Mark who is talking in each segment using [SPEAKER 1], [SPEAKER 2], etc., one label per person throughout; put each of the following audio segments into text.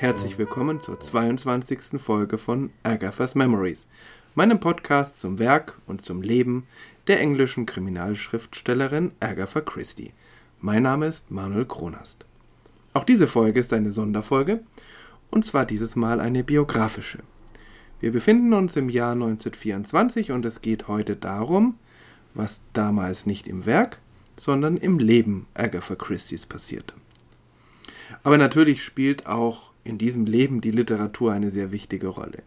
[SPEAKER 1] herzlich willkommen zur 22. Folge von Agatha's Memories, meinem Podcast zum Werk und zum Leben der englischen Kriminalschriftstellerin Agatha Christie. Mein Name ist Manuel Kronast. Auch diese Folge ist eine Sonderfolge, und zwar dieses Mal eine biografische. Wir befinden uns im Jahr 1924 und es geht heute darum, was damals nicht im Werk, sondern im Leben Agatha Christie's passierte. Aber natürlich spielt auch in diesem Leben die Literatur eine sehr wichtige Rolle.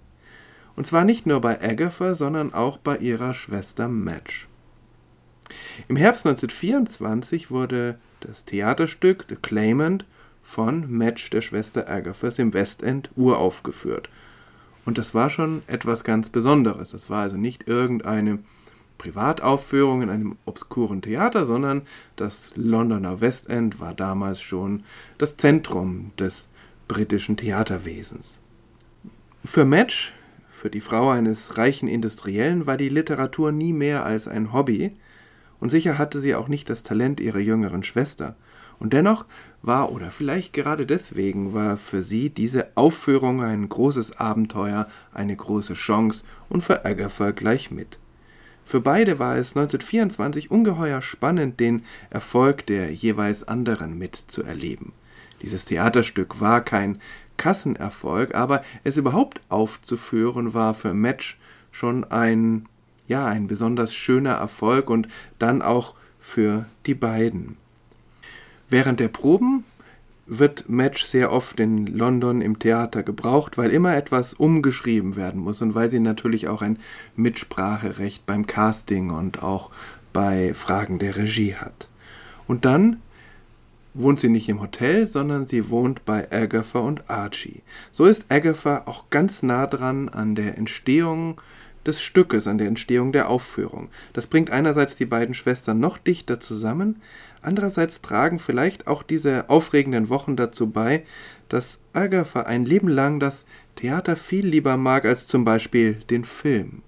[SPEAKER 1] Und zwar nicht nur bei Agatha, sondern auch bei ihrer Schwester Madge. Im Herbst 1924 wurde das Theaterstück The Claimant von Madge, der Schwester Agathas, im Westend uraufgeführt. Und das war schon etwas ganz Besonderes. Es war also nicht irgendeine Privataufführung in einem obskuren Theater, sondern das Londoner Westend war damals schon das Zentrum des britischen Theaterwesens. Für Madge, für die Frau eines reichen Industriellen, war die Literatur nie mehr als ein Hobby, und sicher hatte sie auch nicht das Talent ihrer jüngeren Schwester. Und dennoch war, oder vielleicht gerade deswegen, war für sie diese Aufführung ein großes Abenteuer, eine große Chance und für Agatha gleich mit. Für beide war es 1924 ungeheuer spannend, den Erfolg der jeweils anderen mitzuerleben. Dieses Theaterstück war kein Kassenerfolg, aber es überhaupt aufzuführen war für Match schon ein, ja, ein besonders schöner Erfolg und dann auch für die beiden. Während der Proben wird Match sehr oft in London im Theater gebraucht, weil immer etwas umgeschrieben werden muss und weil sie natürlich auch ein Mitspracherecht beim Casting und auch bei Fragen der Regie hat. Und dann wohnt sie nicht im Hotel, sondern sie wohnt bei Agatha und Archie. So ist Agatha auch ganz nah dran an der Entstehung des Stückes, an der Entstehung der Aufführung. Das bringt einerseits die beiden Schwestern noch dichter zusammen, andererseits tragen vielleicht auch diese aufregenden Wochen dazu bei, dass Agatha ein Leben lang das Theater viel lieber mag als zum Beispiel den Film.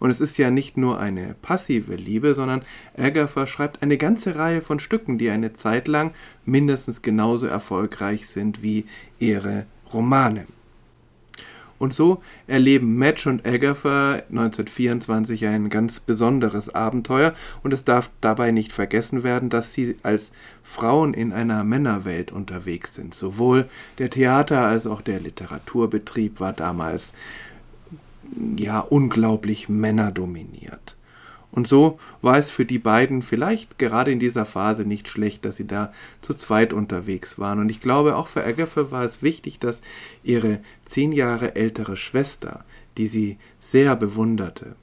[SPEAKER 1] Und es ist ja nicht nur eine passive Liebe, sondern Agatha schreibt eine ganze Reihe von Stücken, die eine Zeit lang mindestens genauso erfolgreich sind wie ihre Romane. Und so erleben Madge und Agatha 1924 ein ganz besonderes Abenteuer und es darf dabei nicht vergessen werden, dass sie als Frauen in einer Männerwelt unterwegs sind. Sowohl der Theater als auch der Literaturbetrieb war damals ja unglaublich männerdominiert. Und so war es für die beiden vielleicht gerade in dieser Phase nicht schlecht, dass sie da zu zweit unterwegs waren. Und ich glaube, auch für Agatha war es wichtig, dass ihre zehn Jahre ältere Schwester, die sie sehr bewunderte,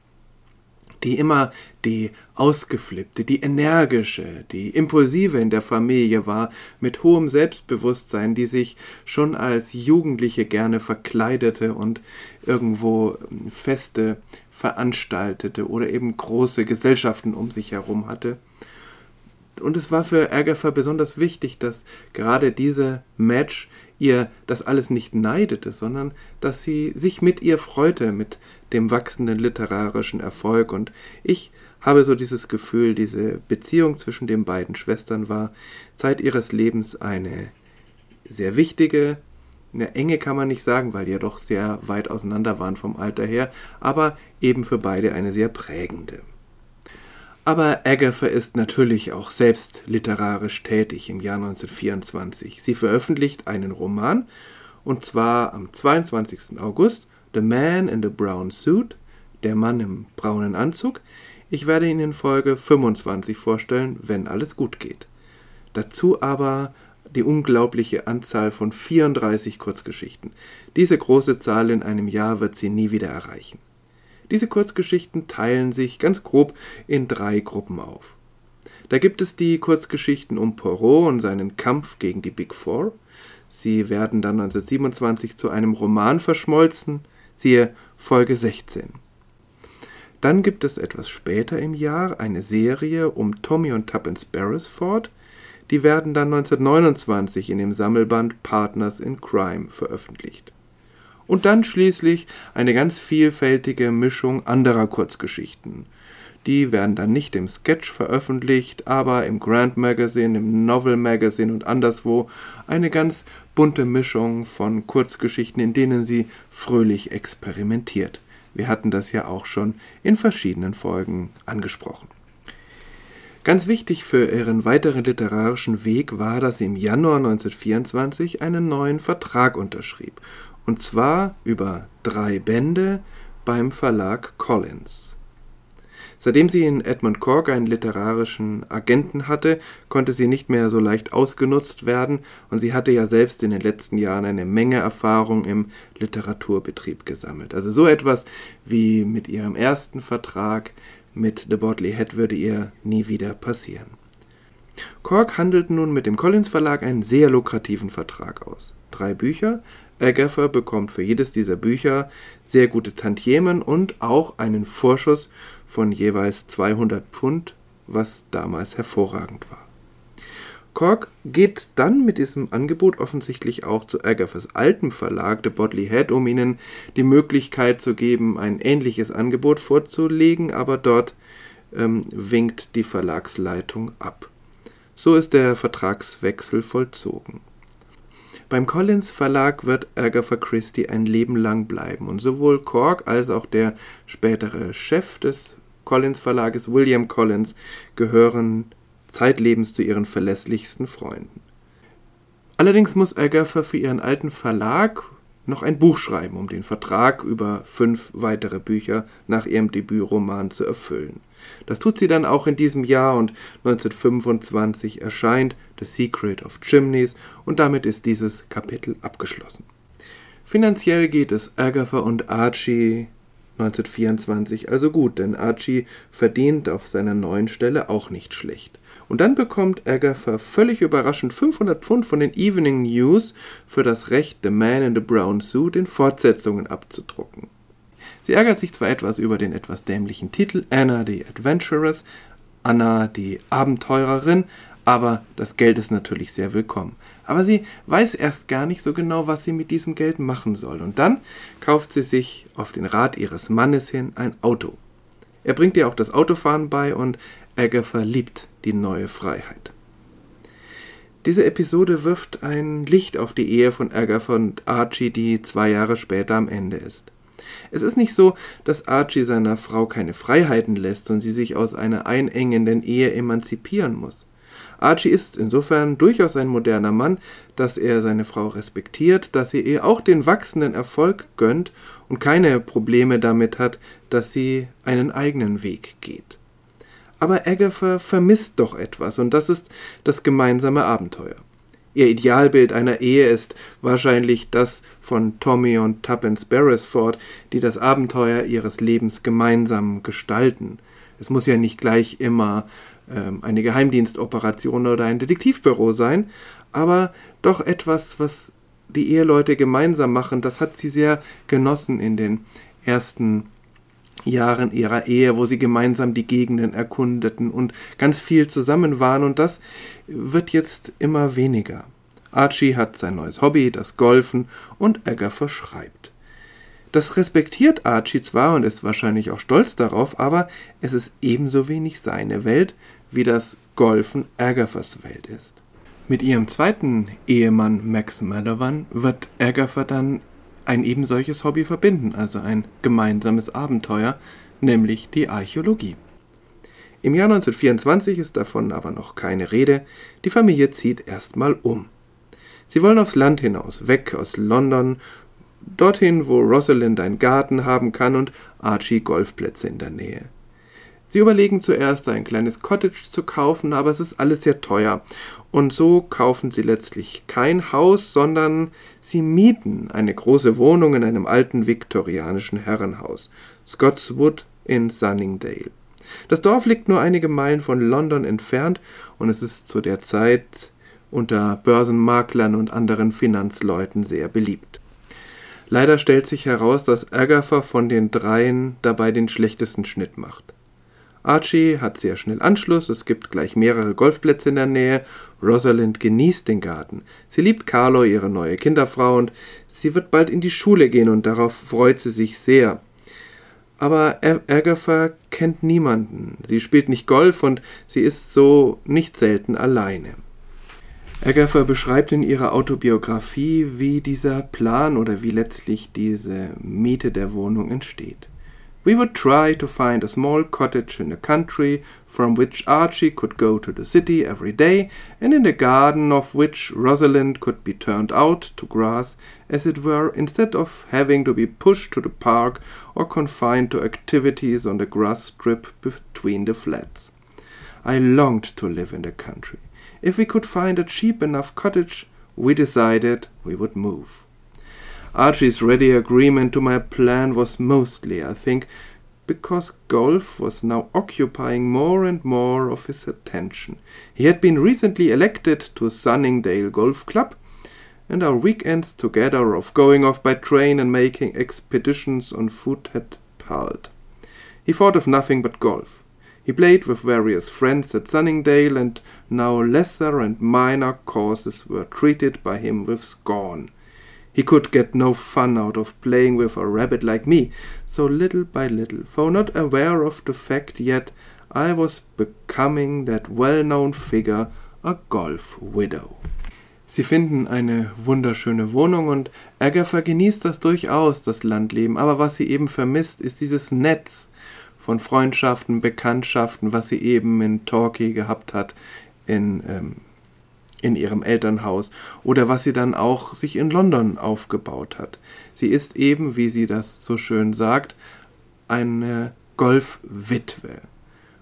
[SPEAKER 1] die immer die ausgeflippte, die energische, die impulsive in der Familie war, mit hohem Selbstbewusstsein, die sich schon als Jugendliche gerne verkleidete und irgendwo Feste veranstaltete oder eben große Gesellschaften um sich herum hatte. Und es war für Agatha besonders wichtig, dass gerade diese Match ihr das alles nicht neidete, sondern dass sie sich mit ihr freute, mit dem wachsenden literarischen Erfolg. Und ich habe so dieses Gefühl, diese Beziehung zwischen den beiden Schwestern war Zeit ihres Lebens eine sehr wichtige, eine enge kann man nicht sagen, weil die ja doch sehr weit auseinander waren vom Alter her, aber eben für beide eine sehr prägende. Aber Agatha ist natürlich auch selbst literarisch tätig im Jahr 1924. Sie veröffentlicht einen Roman, und zwar am 22. August, The Man in the Brown Suit, der Mann im braunen Anzug. Ich werde ihn in Folge 25 vorstellen, wenn alles gut geht. Dazu aber die unglaubliche Anzahl von 34 Kurzgeschichten. Diese große Zahl in einem Jahr wird sie nie wieder erreichen. Diese Kurzgeschichten teilen sich ganz grob in drei Gruppen auf. Da gibt es die Kurzgeschichten um Poirot und seinen Kampf gegen die Big Four. Sie werden dann 1927 zu einem Roman verschmolzen, siehe Folge 16. Dann gibt es etwas später im Jahr eine Serie um Tommy und Tuppence Beresford, die werden dann 1929 in dem Sammelband Partners in Crime veröffentlicht. Und dann schließlich eine ganz vielfältige Mischung anderer Kurzgeschichten, Die werden dann nicht im Sketch veröffentlicht, aber im Grand Magazine, im Novel Magazine und anderswo eine ganz bunte Mischung von Kurzgeschichten, in denen sie fröhlich experimentiert. Wir hatten das ja auch schon in verschiedenen Folgen angesprochen. Ganz wichtig für ihren weiteren literarischen Weg war, dass sie im Januar 1924 einen neuen Vertrag unterschrieb, und zwar über drei Bände beim Verlag Collins. Seitdem sie in Edmund Cork einen literarischen Agenten hatte, konnte sie nicht mehr so leicht ausgenutzt werden, und sie hatte ja selbst in den letzten Jahren eine Menge Erfahrung im Literaturbetrieb gesammelt. Also so etwas wie mit ihrem ersten Vertrag mit The Bodley Head würde ihr nie wieder passieren. Cork handelt nun mit dem Collins Verlag einen sehr lukrativen Vertrag aus. Drei Bücher, Agatha bekommt für jedes dieser Bücher sehr gute Tantiemen und auch einen Vorschuss von jeweils 200 Pfund, was damals hervorragend war. Cork geht dann mit diesem Angebot offensichtlich auch zu Agathas altem Verlag, The Bodley Head, um ihnen die Möglichkeit zu geben, ein ähnliches Angebot vorzulegen, aber dort ähm, winkt die Verlagsleitung ab. So ist der Vertragswechsel vollzogen. Beim Collins Verlag wird Agatha Christie ein Leben lang bleiben und sowohl Cork als auch der spätere Chef des Collins Verlages, William Collins, gehören zeitlebens zu ihren verlässlichsten Freunden. Allerdings muss Agatha für ihren alten Verlag noch ein Buch schreiben, um den Vertrag über fünf weitere Bücher nach ihrem Debütroman zu erfüllen. Das tut sie dann auch in diesem Jahr und 1925 erscheint The Secret of Chimneys und damit ist dieses Kapitel abgeschlossen. Finanziell geht es Agatha und Archie 1924 also gut, denn Archie verdient auf seiner neuen Stelle auch nicht schlecht. Und dann bekommt Agatha völlig überraschend 500 Pfund von den Evening News für das Recht, The Man in the Brown Suit in Fortsetzungen abzudrucken. Sie ärgert sich zwar etwas über den etwas dämlichen Titel Anna the Adventuress, Anna die Abenteurerin, aber das Geld ist natürlich sehr willkommen. Aber sie weiß erst gar nicht so genau, was sie mit diesem Geld machen soll. Und dann kauft sie sich auf den Rat ihres Mannes hin ein Auto. Er bringt ihr auch das Autofahren bei und Agatha liebt die neue Freiheit. Diese Episode wirft ein Licht auf die Ehe von Agatha und Archie, die zwei Jahre später am Ende ist. Es ist nicht so, dass Archie seiner Frau keine Freiheiten lässt und sie sich aus einer einengenden Ehe emanzipieren muss. Archie ist insofern durchaus ein moderner Mann, dass er seine Frau respektiert, dass er ihr auch den wachsenden Erfolg gönnt und keine Probleme damit hat, dass sie einen eigenen Weg geht. Aber Agatha vermisst doch etwas, und das ist das gemeinsame Abenteuer. Ihr Idealbild einer Ehe ist wahrscheinlich das von Tommy und Tuppence Beresford, die das Abenteuer ihres Lebens gemeinsam gestalten. Es muss ja nicht gleich immer ähm, eine Geheimdienstoperation oder ein Detektivbüro sein, aber doch etwas, was die Eheleute gemeinsam machen, das hat sie sehr genossen in den ersten Jahren ihrer Ehe, wo sie gemeinsam die Gegenden erkundeten und ganz viel zusammen waren, und das wird jetzt immer weniger. Archie hat sein neues Hobby, das Golfen, und Agatha schreibt. Das respektiert Archie zwar und ist wahrscheinlich auch stolz darauf, aber es ist ebenso wenig seine Welt, wie das Golfen Agathas Welt ist. Mit ihrem zweiten Ehemann Max Madawan wird Agatha dann ein ebensolches Hobby verbinden, also ein gemeinsames Abenteuer, nämlich die Archäologie. Im Jahr 1924 ist davon aber noch keine Rede, die Familie zieht erstmal um. Sie wollen aufs Land hinaus, weg aus London, dorthin, wo Rosalind einen Garten haben kann und Archie Golfplätze in der Nähe. Sie überlegen zuerst ein kleines Cottage zu kaufen, aber es ist alles sehr teuer. Und so kaufen sie letztlich kein Haus, sondern sie mieten eine große Wohnung in einem alten viktorianischen Herrenhaus, Scotswood in Sunningdale. Das Dorf liegt nur einige Meilen von London entfernt und es ist zu der Zeit unter Börsenmaklern und anderen Finanzleuten sehr beliebt. Leider stellt sich heraus, dass Agatha von den dreien dabei den schlechtesten Schnitt macht. Archie hat sehr schnell Anschluss, es gibt gleich mehrere Golfplätze in der Nähe. Rosalind genießt den Garten. Sie liebt Carlo, ihre neue Kinderfrau, und sie wird bald in die Schule gehen und darauf freut sie sich sehr. Aber Agatha kennt niemanden. Sie spielt nicht Golf und sie ist so nicht selten alleine. Agatha beschreibt in ihrer Autobiografie, wie dieser Plan oder wie letztlich diese Miete der Wohnung entsteht. We would try to find a small cottage in the country from which Archie could go to the city every day, and in the garden of which Rosalind could be turned out to grass, as it were, instead of having to be pushed to the park or confined to activities on the grass strip between the flats. I longed to live in the country. If we could find a cheap enough cottage, we decided we would move. Archie's ready agreement to my plan was mostly, I think, because golf was now occupying more and more of his attention. He had been recently elected to Sunningdale Golf Club, and our weekends together of going off by train and making expeditions on foot had palled. He thought of nothing but golf. He played with various friends at Sunningdale, and now lesser and minor causes were treated by him with scorn. He could get no fun out of playing with a rabbit like me, so little by little, though not aware of the fact yet, I was becoming that well-known figure, a golf widow. Sie finden eine wunderschöne Wohnung und Agatha genießt das durchaus, das Landleben, aber was sie eben vermisst, ist dieses Netz von Freundschaften, Bekanntschaften, was sie eben in Torquay gehabt hat, in ähm, in ihrem Elternhaus oder was sie dann auch sich in London aufgebaut hat. Sie ist eben, wie sie das so schön sagt, eine Golfwitwe,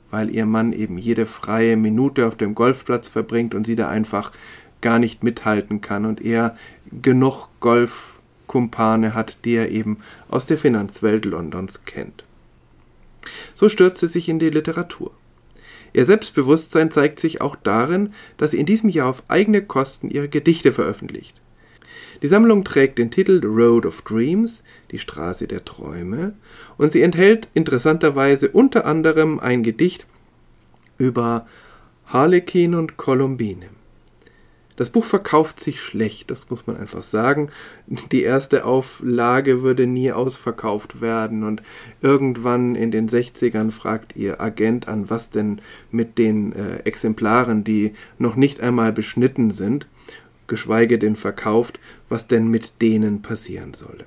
[SPEAKER 1] weil ihr Mann eben jede freie Minute auf dem Golfplatz verbringt und sie da einfach gar nicht mithalten kann und er genug Golfkumpane hat, die er eben aus der Finanzwelt Londons kennt. So stürzt sie sich in die Literatur. Ihr Selbstbewusstsein zeigt sich auch darin, dass sie in diesem Jahr auf eigene Kosten ihre Gedichte veröffentlicht. Die Sammlung trägt den Titel The Road of Dreams, die Straße der Träume, und sie enthält interessanterweise unter anderem ein Gedicht über Harlekin und Columbine. Das Buch verkauft sich schlecht, das muss man einfach sagen. Die erste Auflage würde nie ausverkauft werden und irgendwann in den 60ern fragt ihr Agent an, was denn mit den äh, Exemplaren, die noch nicht einmal beschnitten sind, geschweige denn verkauft, was denn mit denen passieren solle.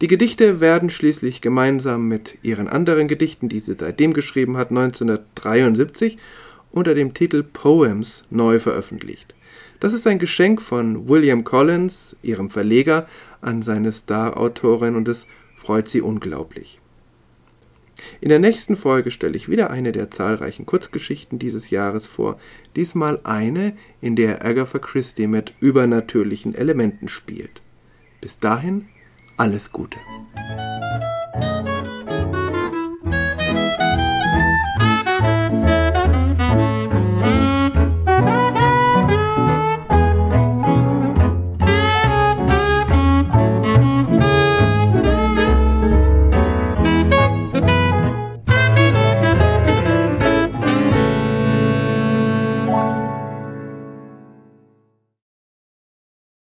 [SPEAKER 1] Die Gedichte werden schließlich gemeinsam mit ihren anderen Gedichten, die sie seitdem geschrieben hat, 1973 unter dem Titel Poems neu veröffentlicht. Das ist ein Geschenk von William Collins, ihrem Verleger, an seine Star-Autorin und es freut sie unglaublich. In der nächsten Folge stelle ich wieder eine der zahlreichen Kurzgeschichten dieses Jahres vor, diesmal eine, in der Agatha Christie mit übernatürlichen Elementen spielt. Bis dahin alles Gute.